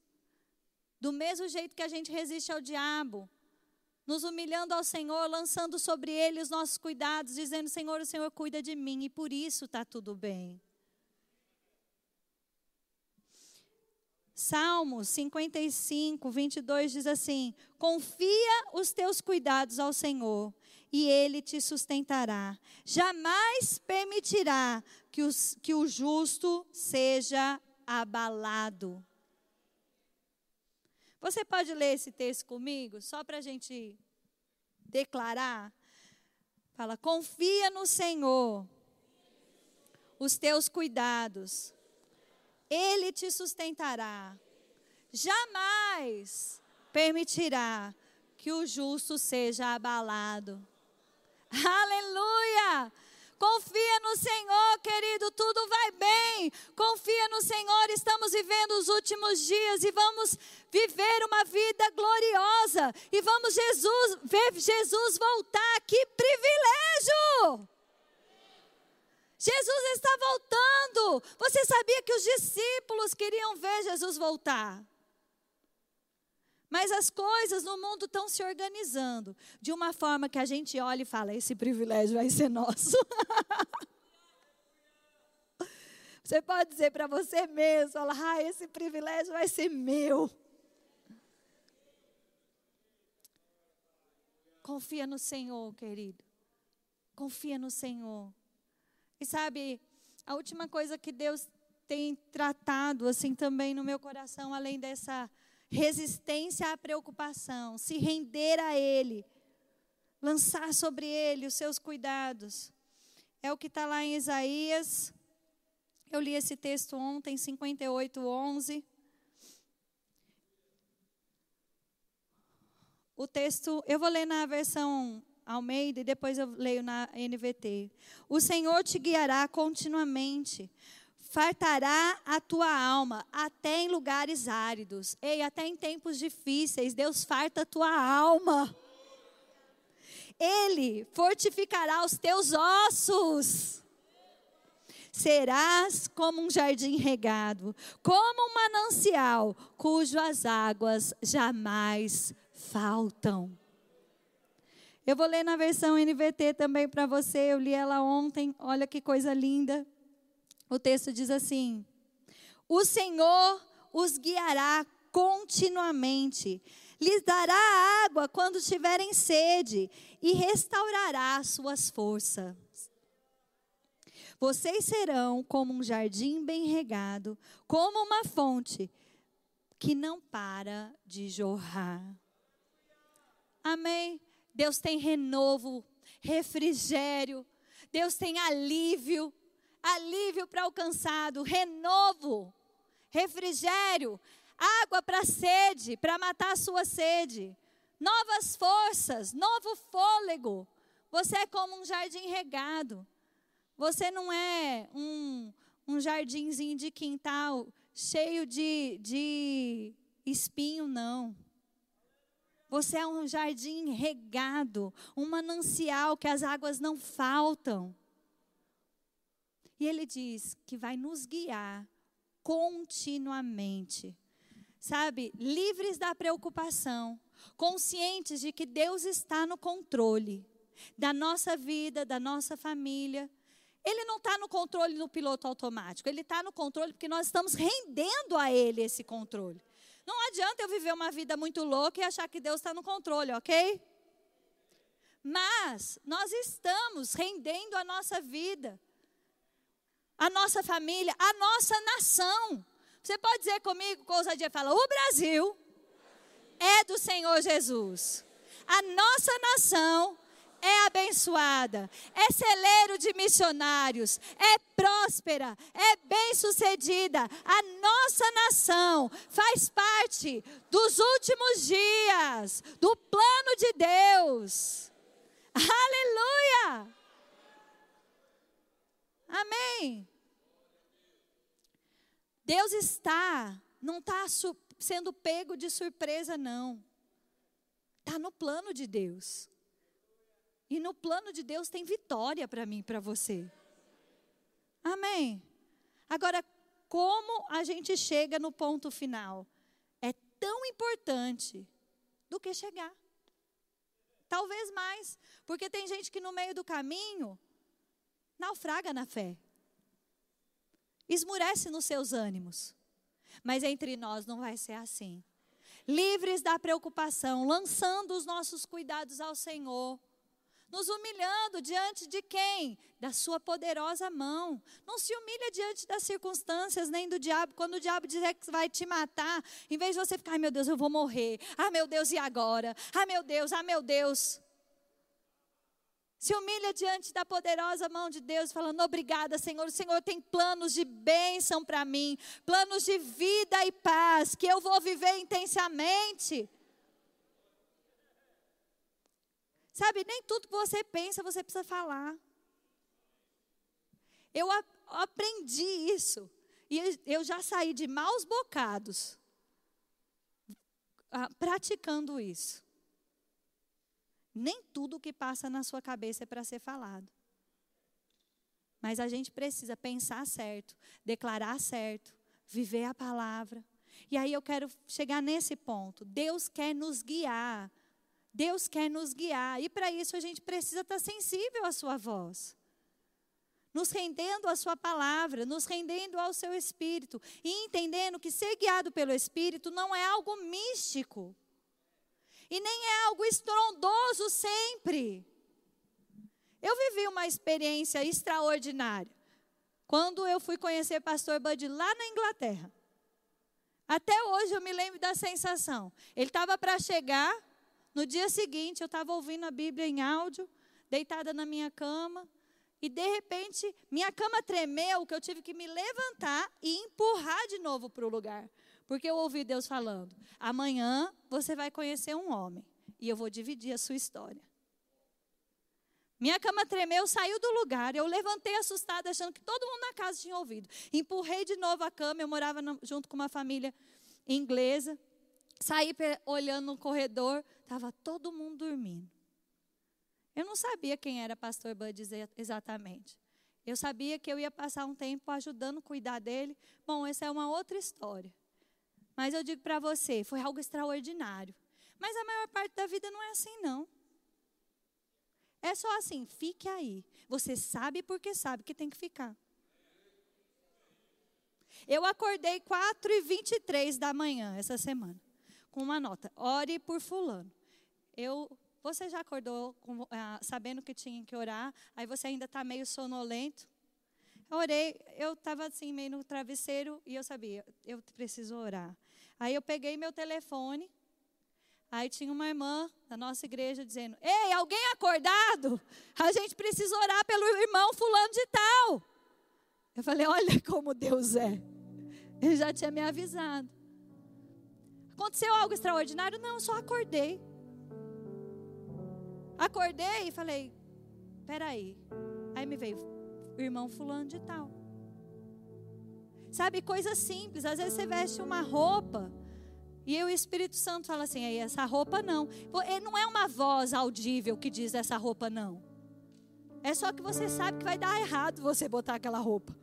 Do mesmo jeito que a gente resiste ao diabo, nos humilhando ao Senhor, lançando sobre Ele os nossos cuidados, dizendo: Senhor, o Senhor cuida de mim e por isso está tudo bem. Salmos 55, 22 diz assim: Confia os teus cuidados ao Senhor e ele te sustentará. Jamais permitirá que, os, que o justo seja abalado. Você pode ler esse texto comigo, só para a gente declarar? Fala, confia no Senhor, os teus cuidados, Ele te sustentará. Jamais permitirá que o justo seja abalado. Aleluia! Confia no Senhor, querido, tudo vai bem. Confia no Senhor, estamos vivendo os últimos dias e vamos viver uma vida gloriosa. E vamos Jesus, ver Jesus voltar. Que privilégio! Jesus está voltando. Você sabia que os discípulos queriam ver Jesus voltar? Mas as coisas no mundo estão se organizando de uma forma que a gente olha e fala: esse privilégio vai ser nosso. Você pode dizer para você mesmo: fala, ah, esse privilégio vai ser meu. Confia no Senhor, querido. Confia no Senhor. E sabe, a última coisa que Deus tem tratado assim também no meu coração, além dessa resistência à preocupação, se render a Ele, lançar sobre Ele os seus cuidados. É o que está lá em Isaías. Eu li esse texto ontem, 58, 11. O texto, eu vou ler na versão Almeida e depois eu leio na NVT. O Senhor te guiará continuamente fartará a tua alma até em lugares áridos. Ei, até em tempos difíceis, Deus farta a tua alma. Ele fortificará os teus ossos. Serás como um jardim regado, como um manancial, cujas águas jamais faltam. Eu vou ler na versão NVT também para você, eu li ela ontem, olha que coisa linda. O texto diz assim: O Senhor os guiará continuamente, lhes dará água quando tiverem sede e restaurará suas forças. Vocês serão como um jardim bem regado, como uma fonte que não para de jorrar. Amém? Deus tem renovo, refrigério, Deus tem alívio, alívio para o cansado, renovo, refrigério, água para sede, para matar a sua sede, novas forças, novo fôlego. Você é como um jardim regado. Você não é um, um jardinzinho de quintal cheio de, de espinho, não. Você é um jardim regado, um manancial que as águas não faltam. E ele diz que vai nos guiar continuamente. Sabe, livres da preocupação, conscientes de que Deus está no controle da nossa vida, da nossa família. Ele não está no controle no piloto automático, ele está no controle porque nós estamos rendendo a Ele esse controle. Não adianta eu viver uma vida muito louca e achar que Deus está no controle, ok? Mas nós estamos rendendo a nossa vida a nossa família, a nossa nação. Você pode dizer comigo com ousadia, fala, o Brasil é do Senhor Jesus. A nossa nação é abençoada, é celeiro de missionários, é próspera, é bem-sucedida. A nossa nação faz parte dos últimos dias, do plano de Deus. Aleluia! Amém. Deus está, não está sendo pego de surpresa, não. Está no plano de Deus. E no plano de Deus tem vitória para mim e para você. Amém. Agora, como a gente chega no ponto final? É tão importante do que chegar. Talvez mais, porque tem gente que no meio do caminho naufraga na fé, esmurece nos seus ânimos. Mas entre nós não vai ser assim. Livres da preocupação, lançando os nossos cuidados ao Senhor nos humilhando diante de quem? Da sua poderosa mão. Não se humilha diante das circunstâncias, nem do diabo. Quando o diabo dizer que vai te matar, em vez de você ficar, ai meu Deus, eu vou morrer. Ah, meu Deus, e agora? Ah, meu Deus, ah, meu Deus. Se humilha diante da poderosa mão de Deus, falando: Obrigada, Senhor. O Senhor tem planos de bênção para mim, planos de vida e paz, que eu vou viver intensamente. Sabe, nem tudo que você pensa você precisa falar. Eu a, aprendi isso. E eu já saí de maus bocados a, praticando isso. Nem tudo que passa na sua cabeça é para ser falado. Mas a gente precisa pensar certo, declarar certo, viver a palavra. E aí eu quero chegar nesse ponto. Deus quer nos guiar Deus quer nos guiar e para isso a gente precisa estar sensível à Sua voz. Nos rendendo à Sua palavra, nos rendendo ao Seu Espírito e entendendo que ser guiado pelo Espírito não é algo místico e nem é algo estrondoso sempre. Eu vivi uma experiência extraordinária quando eu fui conhecer pastor Bud lá na Inglaterra. Até hoje eu me lembro da sensação. Ele estava para chegar no dia seguinte, eu estava ouvindo a Bíblia em áudio, deitada na minha cama, e de repente, minha cama tremeu, que eu tive que me levantar e empurrar de novo para o lugar. Porque eu ouvi Deus falando: amanhã você vai conhecer um homem, e eu vou dividir a sua história. Minha cama tremeu, saiu do lugar. Eu levantei assustada, achando que todo mundo na casa tinha ouvido. Empurrei de novo a cama. Eu morava no, junto com uma família inglesa. Saí olhando no corredor, estava todo mundo dormindo. Eu não sabia quem era pastor Bud exatamente. Eu sabia que eu ia passar um tempo ajudando a cuidar dele. Bom, essa é uma outra história. Mas eu digo para você, foi algo extraordinário. Mas a maior parte da vida não é assim, não. É só assim, fique aí. Você sabe porque sabe que tem que ficar. Eu acordei 4 e 23 da manhã essa semana com uma nota: ore por fulano. Eu, você já acordou com, ah, sabendo que tinha que orar? Aí você ainda está meio sonolento? Eu orei, eu estava assim meio no travesseiro e eu sabia, eu preciso orar. Aí eu peguei meu telefone. Aí tinha uma irmã da nossa igreja dizendo: Ei, alguém acordado? A gente precisa orar pelo irmão fulano de tal. Eu falei: Olha como Deus é. Ele já tinha me avisado. Aconteceu algo extraordinário? Não, só acordei. Acordei e falei: peraí. Aí me veio, irmão fulano de tal. Sabe, coisa simples. Às vezes você veste uma roupa e o Espírito Santo fala assim: aí essa roupa não. Não é uma voz audível que diz essa roupa não. É só que você sabe que vai dar errado você botar aquela roupa.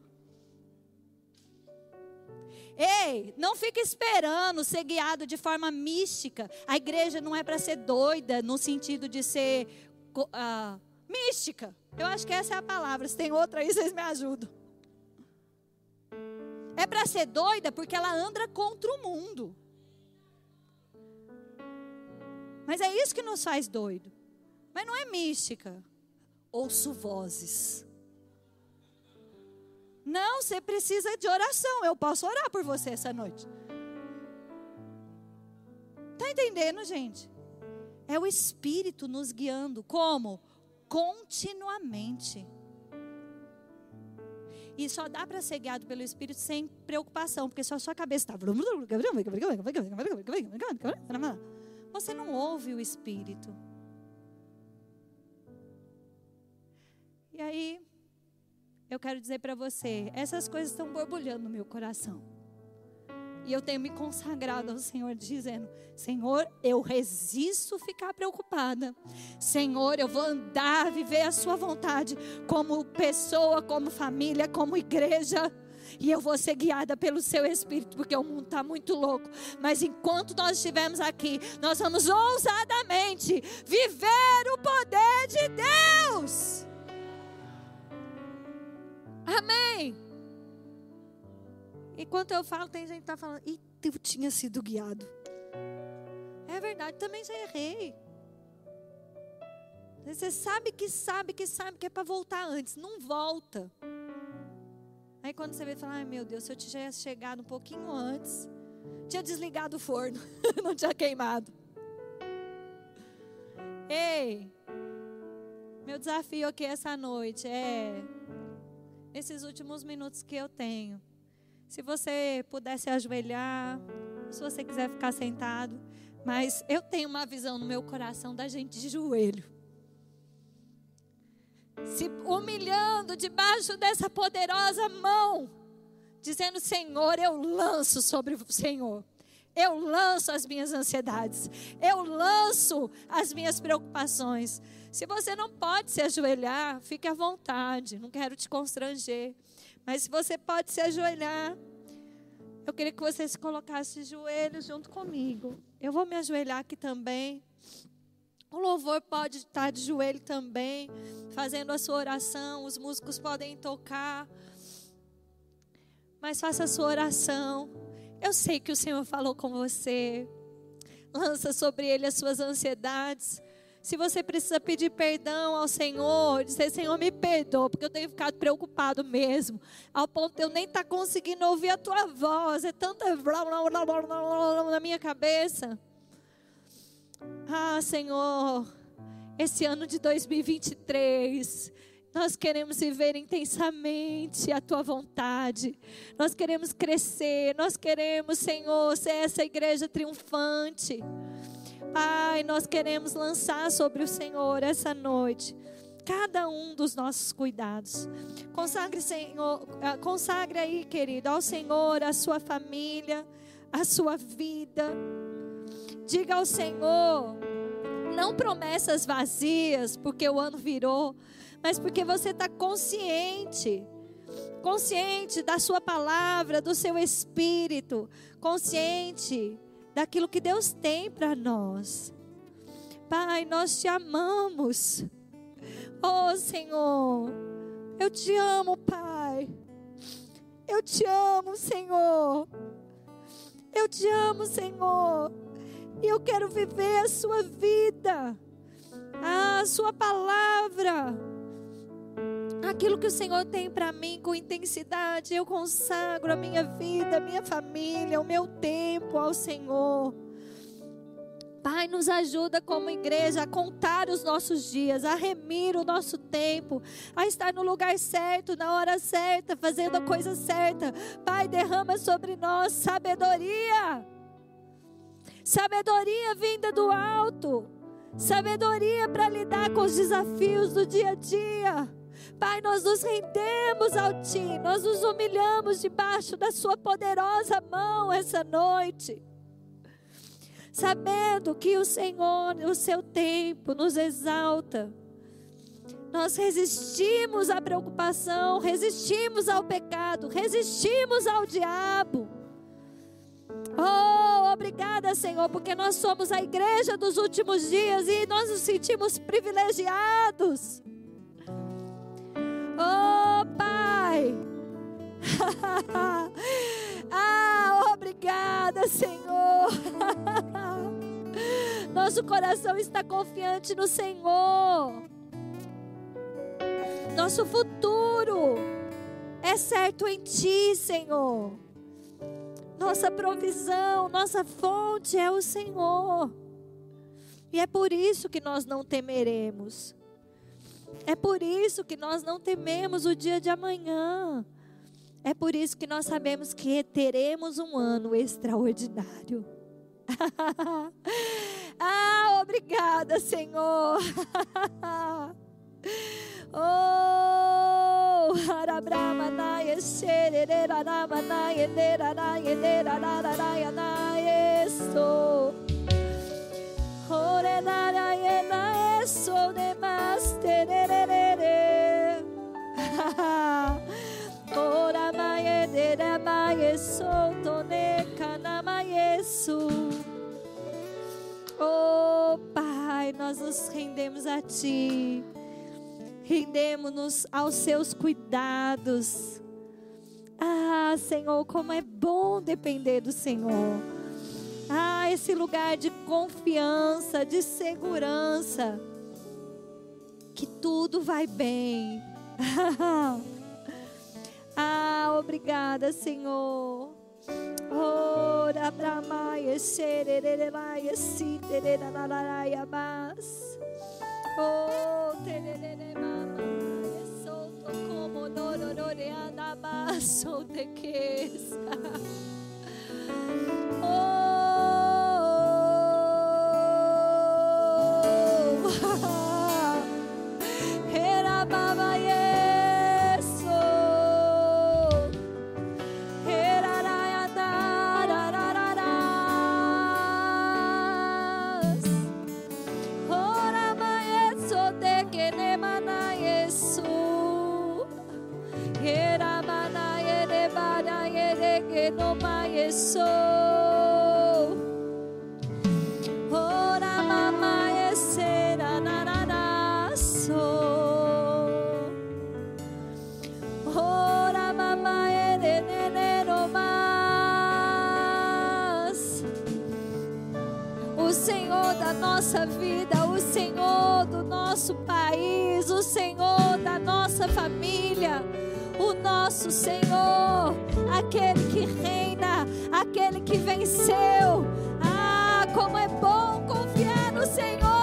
Ei, não fique esperando ser guiado de forma mística. A igreja não é para ser doida no sentido de ser uh, mística. Eu acho que essa é a palavra. Se tem outra aí, vocês me ajudam. É para ser doida porque ela anda contra o mundo. Mas é isso que nos faz doido. Mas não é mística. Ouço vozes. Não, você precisa de oração. Eu posso orar por você essa noite. Tá entendendo, gente? É o Espírito nos guiando. Como? Continuamente. E só dá para ser guiado pelo Espírito sem preocupação, porque só a sua cabeça está. Você não ouve o Espírito. E aí, eu quero dizer para você, essas coisas estão borbulhando no meu coração. E eu tenho me consagrado ao Senhor, dizendo: Senhor, eu resisto ficar preocupada. Senhor, eu vou andar, viver a Sua vontade, como pessoa, como família, como igreja. E eu vou ser guiada pelo seu Espírito, porque o mundo está muito louco. Mas enquanto nós estivermos aqui, nós vamos ousadamente viver o poder de Deus. Amém. Enquanto eu falo, tem gente que está falando, e eu tinha sido guiado. É verdade, também já errei. Você sabe que sabe que sabe que é para voltar antes, não volta. Aí quando você vê, fala, ai meu Deus, se eu tivesse chegado um pouquinho antes, tinha desligado o forno, não tinha queimado. Ei, meu desafio aqui essa noite é, nesses últimos minutos que eu tenho, se você pudesse ajoelhar, se você quiser ficar sentado, mas eu tenho uma visão no meu coração da gente de joelho se humilhando debaixo dessa poderosa mão, dizendo: Senhor, eu lanço sobre o Senhor. Eu lanço as minhas ansiedades. Eu lanço as minhas preocupações. Se você não pode se ajoelhar, fique à vontade. Não quero te constranger. Mas se você pode se ajoelhar, eu queria que você se colocasse de joelhos junto comigo. Eu vou me ajoelhar aqui também. O louvor pode estar de joelho também, fazendo a sua oração. Os músicos podem tocar. Mas faça a sua oração. Eu sei que o Senhor falou com você. Lança sobre ele as suas ansiedades. Se você precisa pedir perdão ao Senhor, dizer, Senhor, me perdoa, porque eu tenho ficado preocupado mesmo, ao ponto de eu nem estar tá conseguindo ouvir a tua voz, é tanta na minha cabeça. Ah, Senhor, esse ano de 2023, nós queremos viver intensamente a tua vontade. Nós queremos crescer. Nós queremos, Senhor, ser essa igreja triunfante. Pai, nós queremos lançar sobre o Senhor essa noite cada um dos nossos cuidados. Consagre, Senhor, ah, consagre aí, querido, ao Senhor, a sua família, a sua vida. Diga ao Senhor, não promessas vazias, porque o ano virou, mas porque você está consciente, consciente da Sua palavra, do seu espírito, consciente daquilo que Deus tem para nós. Pai, nós te amamos. Oh Senhor, eu te amo, Pai. Eu te amo, Senhor. Eu te amo, Senhor. E eu quero viver a sua vida, a sua palavra. Aquilo que o Senhor tem para mim com intensidade, eu consagro a minha vida, a minha família, o meu tempo ao Senhor. Pai, nos ajuda como igreja a contar os nossos dias, a remir o nosso tempo, a estar no lugar certo, na hora certa, fazendo a coisa certa. Pai, derrama sobre nós sabedoria sabedoria vinda do alto, sabedoria para lidar com os desafios do dia a dia. Pai, nós nos rendemos ao Ti, nós nos humilhamos debaixo da Sua poderosa mão essa noite, sabendo que o Senhor, o Seu tempo, nos exalta. Nós resistimos à preocupação, resistimos ao pecado, resistimos ao diabo. Oh, obrigada, Senhor, porque nós somos a igreja dos últimos dias e nós nos sentimos privilegiados. Oh, Pai. ah, obrigada, Senhor. Nosso coração está confiante no Senhor. Nosso futuro é certo em Ti, Senhor. Nossa provisão, nossa fonte é o Senhor. E é por isso que nós não temeremos. É por isso que nós não tememos o dia de amanhã. É por isso que nós sabemos que teremos um ano extraordinário. ah, obrigada, Senhor. Oh, Harabramanaya Ora e, dera maie soto ne cana maiesu. Oh Pai, nós nos rendemos a Ti. Rendemos-nos aos Seus cuidados. Ah, Senhor, como é bom depender do Senhor. Ah, esse lugar de confiança, de segurança. Que tudo vai bem. ah, obrigada, Senhor. Ora bramaia xererelaia si tereralaia mas. Oh, tererele mama. Solto como norororeana mas Baba Yeso. Que ne mana nossa vida, o Senhor do nosso país, o Senhor da nossa família, o nosso Senhor, aquele que reina, aquele que venceu. Ah, como é bom confiar no Senhor.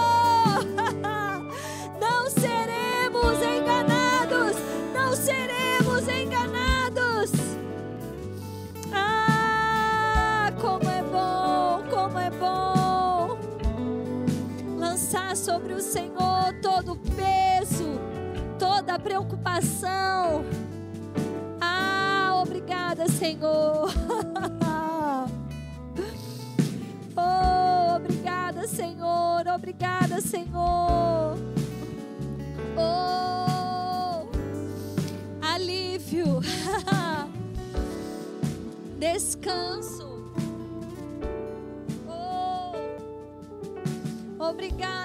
lançar sobre o Senhor todo o peso, toda a preocupação. Ah, obrigada, Senhor. oh, obrigada, Senhor. Obrigada, Senhor. Oh, alívio. Descanso. Oh, obrigada.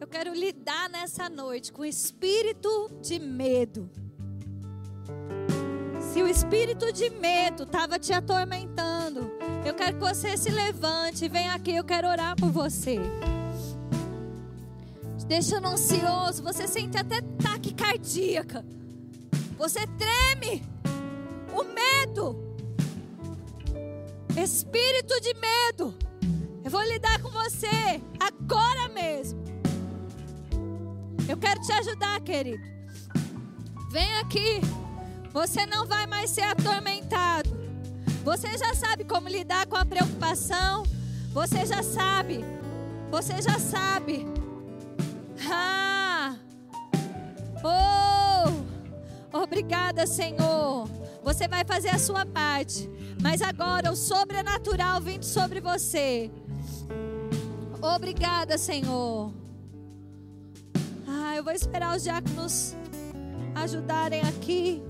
eu quero lidar nessa noite com espírito de medo. Se o espírito de medo estava te atormentando, eu quero que você se levante, venha aqui, eu quero orar por você. Deixando ansioso, você sente até taquicardíaca. Você treme. O medo. Espírito de medo. Eu vou lidar com você agora mesmo. Eu quero te ajudar, querido. Vem aqui. Você não vai mais ser atormentado. Você já sabe como lidar com a preocupação. Você já sabe. Você já sabe. Ah! Oh! Obrigada, Senhor. Você vai fazer a sua parte. Mas agora o sobrenatural vindo sobre você. Obrigada, Senhor. Eu vou esperar os diáconos ajudarem aqui.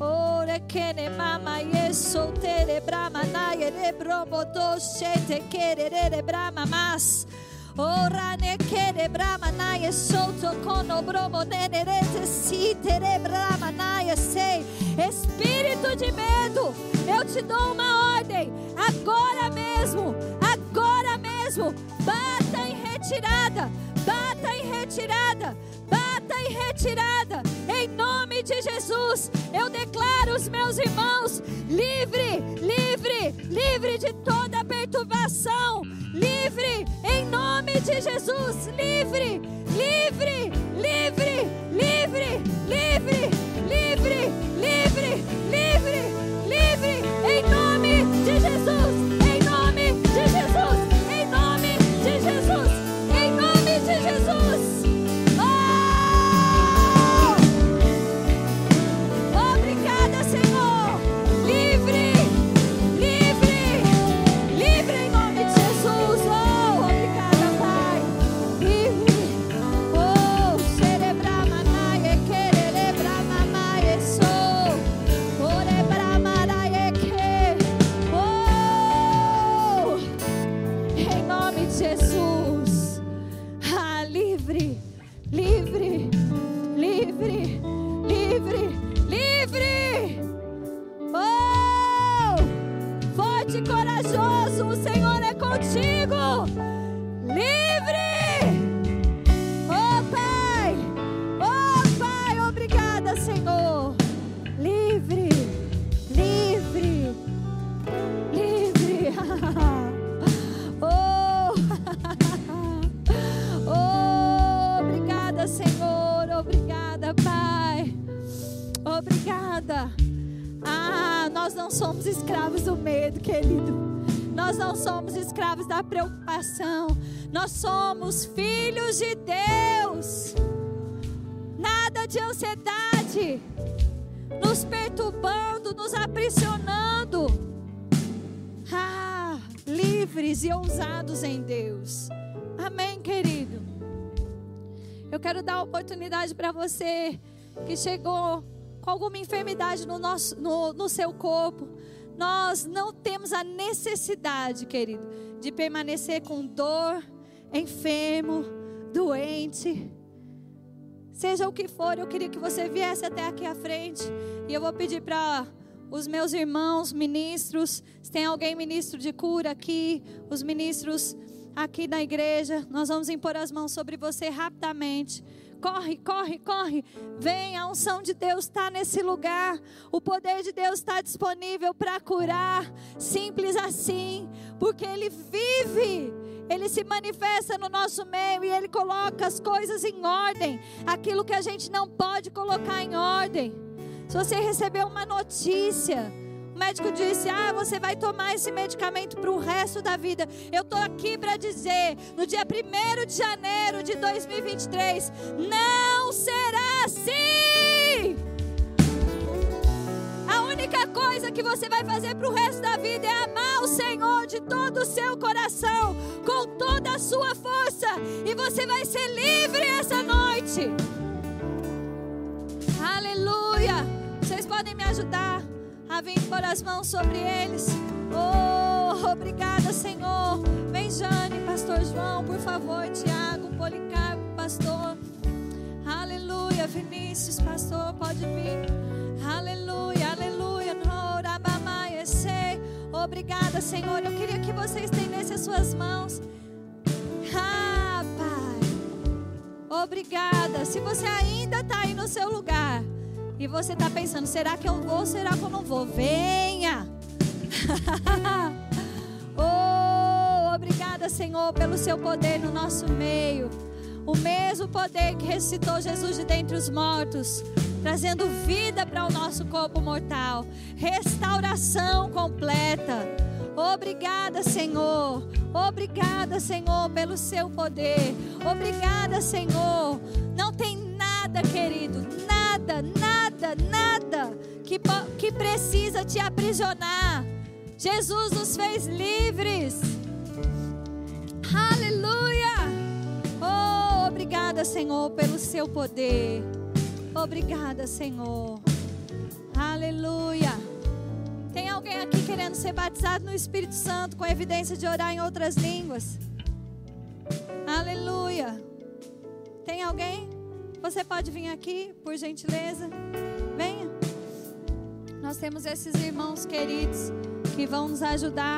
Ore kene mama yeso tere brama na yere bromo do shete kerere brama mas. Ora ne kere brama na yeso to kono bromo nerete si tere brama na sei. Espírito de medo, eu te dou uma ordem. Agora mesmo, agora mesmo. Bata em retirada, bata em retirada, bata em retirada em nome de Jesus, eu declaro os meus irmãos livre, livre, livre de toda perturbação. Livre, em nome de Jesus. Livre, livre, livre, livre, livre, livre, livre, livre, livre, em nome de Jesus. Quero dar oportunidade para você que chegou com alguma enfermidade no, nosso, no, no seu corpo. Nós não temos a necessidade, querido, de permanecer com dor, enfermo, doente. Seja o que for, eu queria que você viesse até aqui à frente. E eu vou pedir para os meus irmãos ministros, se tem alguém ministro de cura aqui, os ministros aqui da igreja, nós vamos impor as mãos sobre você rapidamente. Corre, corre, corre. Vem, a unção de Deus está nesse lugar. O poder de Deus está disponível para curar. Simples assim, porque Ele vive. Ele se manifesta no nosso meio e Ele coloca as coisas em ordem. Aquilo que a gente não pode colocar em ordem. Se você recebeu uma notícia, o médico disse: Ah, você vai tomar esse medicamento para o resto da vida. Eu estou aqui para dizer: no dia 1 de janeiro de 2023, não será assim. A única coisa que você vai fazer para o resto da vida é amar o Senhor de todo o seu coração, com toda a sua força, e você vai ser livre essa noite. Aleluia! Vocês podem me ajudar a vir pôr as mãos sobre eles. Oh, obrigada, Senhor. Vem, Jane, Pastor João, por favor, Tiago, Policarpo, Pastor. Aleluia, Vinícius, Pastor, pode vir. Aleluia, aleluia. Obrigada, Senhor. Eu queria que você estendesse as suas mãos. Ah, Pai. Obrigada. Se você ainda está aí no seu lugar e você está pensando, será que eu vou? Será que eu não vou? Venha. oh, obrigada, Senhor, pelo seu poder no nosso meio. O mesmo poder que ressuscitou Jesus de dentre os mortos, trazendo vida para o nosso corpo mortal, restauração completa. Obrigada, Senhor. Obrigada, Senhor, pelo seu poder. Obrigada, Senhor. Não tem nada, querido, nada, nada, nada que, que precisa te aprisionar. Jesus nos fez livres. Aleluia. Oh, obrigada, Senhor, pelo seu poder. Obrigada, Senhor. Aleluia. Tem alguém aqui querendo ser batizado no Espírito Santo com evidência de orar em outras línguas? Aleluia. Tem alguém? Você pode vir aqui, por gentileza? Venha. Nós temos esses irmãos queridos que vão nos ajudar